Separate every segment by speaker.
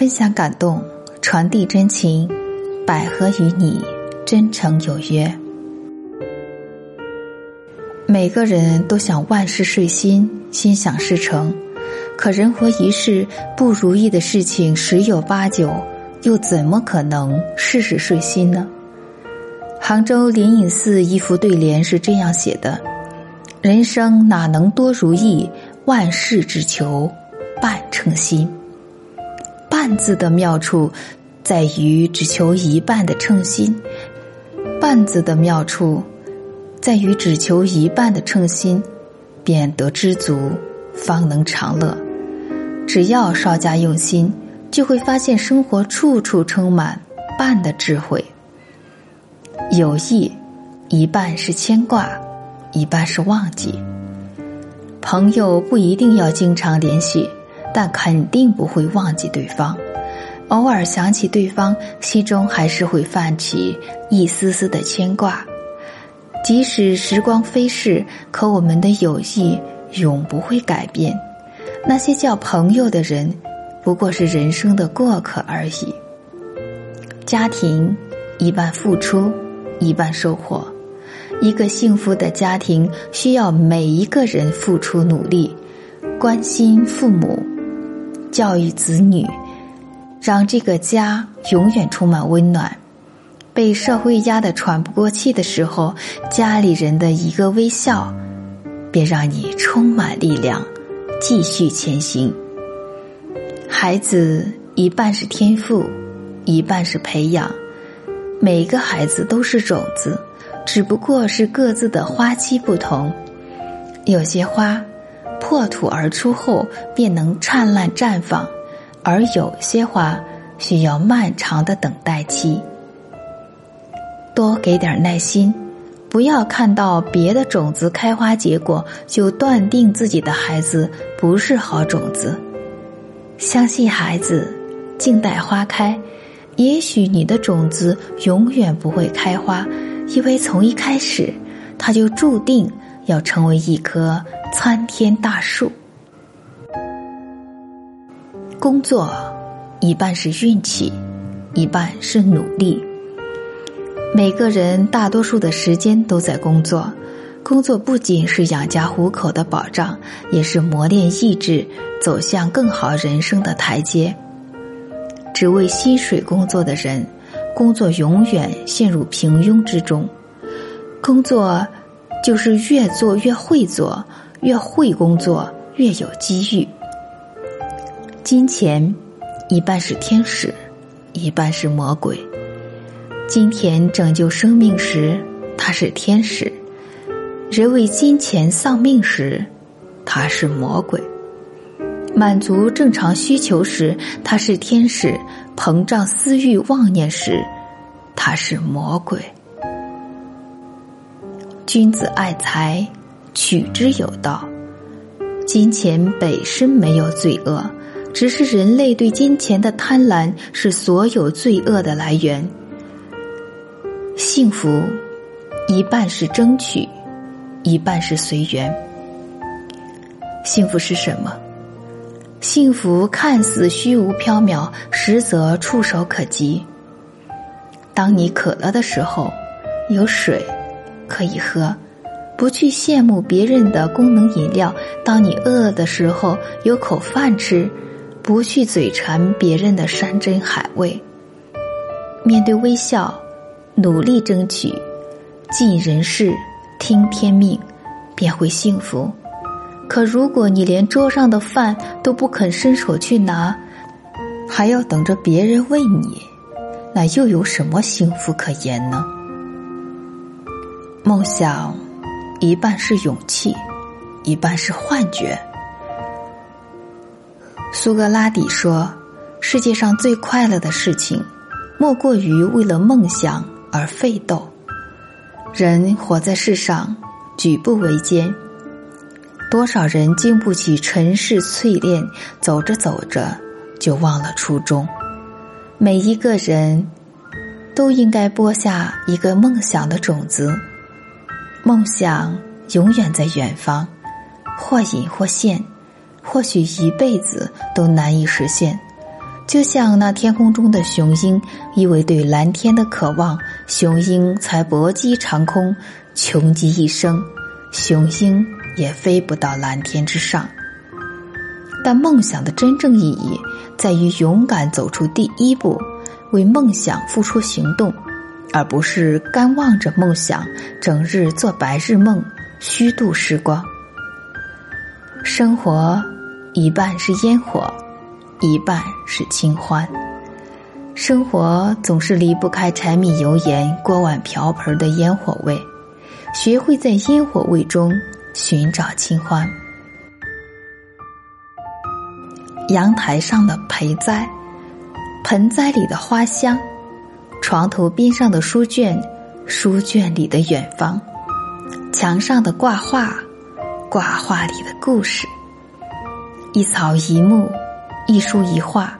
Speaker 1: 分享感动，传递真情，百合与你真诚有约。每个人都想万事顺心，心想事成，可人活一世，不如意的事情十有八九，又怎么可能事事顺心呢？杭州灵隐寺一副对联是这样写的：“人生哪能多如意，万事只求半称心。”半字的妙处在于只求一半的称心，半字的妙处。在于只求一半的称心，便得知足，方能长乐。只要稍加用心，就会发现生活处处充满半的智慧。友谊，一半是牵挂，一半是忘记。朋友不一定要经常联系，但肯定不会忘记对方。偶尔想起对方，心中还是会泛起一丝丝的牵挂。即使时光飞逝，可我们的友谊永不会改变。那些叫朋友的人，不过是人生的过客而已。家庭一半付出，一半收获。一个幸福的家庭需要每一个人付出努力，关心父母，教育子女，让这个家永远充满温暖。被社会压得喘不过气的时候，家里人的一个微笑，便让你充满力量，继续前行。孩子一半是天赋，一半是培养。每个孩子都是种子，只不过是各自的花期不同。有些花破土而出后便能灿烂绽放，而有些花需要漫长的等待期。多给点耐心，不要看到别的种子开花结果就断定自己的孩子不是好种子。相信孩子，静待花开。也许你的种子永远不会开花，因为从一开始，它就注定要成为一颗参天大树。工作一半是运气，一半是努力。每个人大多数的时间都在工作，工作不仅是养家糊口的保障，也是磨练意志、走向更好人生的台阶。只为薪水工作的人，工作永远陷入平庸之中。工作就是越做越会做，越会工作越有机遇。金钱一半是天使，一半是魔鬼。金钱拯救生命时，他是天使；人为金钱丧命时，他是魔鬼。满足正常需求时，他是天使；膨胀私欲妄念时，他是魔鬼。君子爱财，取之有道。金钱本身没有罪恶，只是人类对金钱的贪婪是所有罪恶的来源。幸福，一半是争取，一半是随缘。幸福是什么？幸福看似虚无缥缈，实则触手可及。当你渴了的时候，有水可以喝，不去羡慕别人的功能饮料；当你饿的时候，有口饭吃，不去嘴馋别人的山珍海味。面对微笑。努力争取，尽人事，听天命，便会幸福。可如果你连桌上的饭都不肯伸手去拿，还要等着别人喂你，那又有什么幸福可言呢？梦想，一半是勇气，一半是幻觉。苏格拉底说：“世界上最快乐的事情，莫过于为了梦想。”而奋斗，人活在世上，举步维艰。多少人经不起尘世淬炼，走着走着就忘了初衷。每一个人都应该播下一个梦想的种子，梦想永远在远方，或隐或现，或许一辈子都难以实现。就像那天空中的雄鹰，因为对蓝天的渴望，雄鹰才搏击长空，穷极一生，雄鹰也飞不到蓝天之上。但梦想的真正意义，在于勇敢走出第一步，为梦想付出行动，而不是干望着梦想，整日做白日梦，虚度时光。生活一半是烟火。一半是清欢，生活总是离不开柴米油盐、锅碗瓢盆的烟火味，学会在烟火味中寻找清欢。阳台上的盆栽，盆栽里的花香，床头边上的书卷，书卷里的远方，墙上的挂画，挂画里的故事，一草一木。一书一画，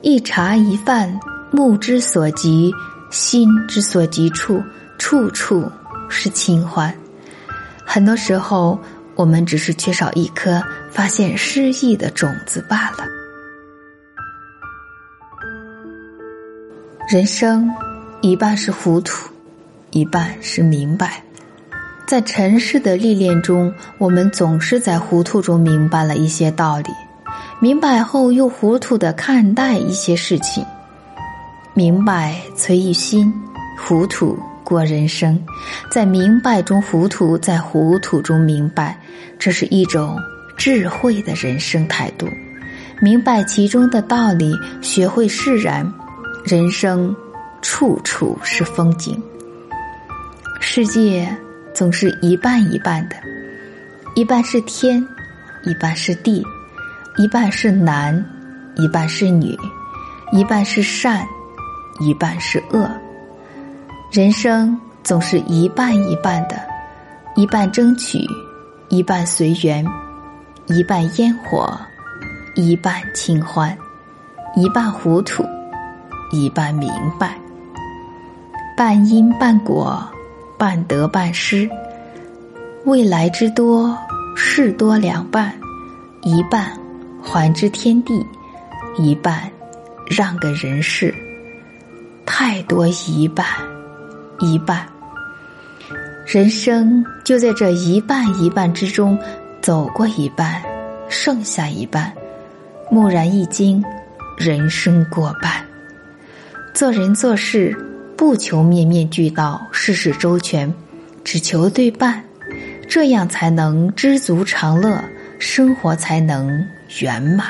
Speaker 1: 一茶一饭，目之所及，心之所及处，处处是清欢。很多时候，我们只是缺少一颗发现诗意的种子罢了。人生一半是糊涂，一半是明白。在尘世的历练中，我们总是在糊涂中明白了一些道理。明白后，又糊涂的看待一些事情。明白存于心，糊涂过人生。在明白中糊涂，在糊涂中明白，这是一种智慧的人生态度。明白其中的道理，学会释然，人生处处是风景。世界总是一半一半的，一半是天，一半是地。一半是男，一半是女，一半是善，一半是恶。人生总是一半一半的，一半争取，一半随缘，一半烟火，一半清欢，一半糊涂，一半明白。半因半果，半得半失。未来之多，事多两半，一半。还之天地，一半让给人世，太多一半一半。人生就在这一半一半之中，走过一半，剩下一半，蓦然一惊，人生过半。做人做事，不求面面俱到，事事周全，只求对半，这样才能知足常乐，生活才能。圆满。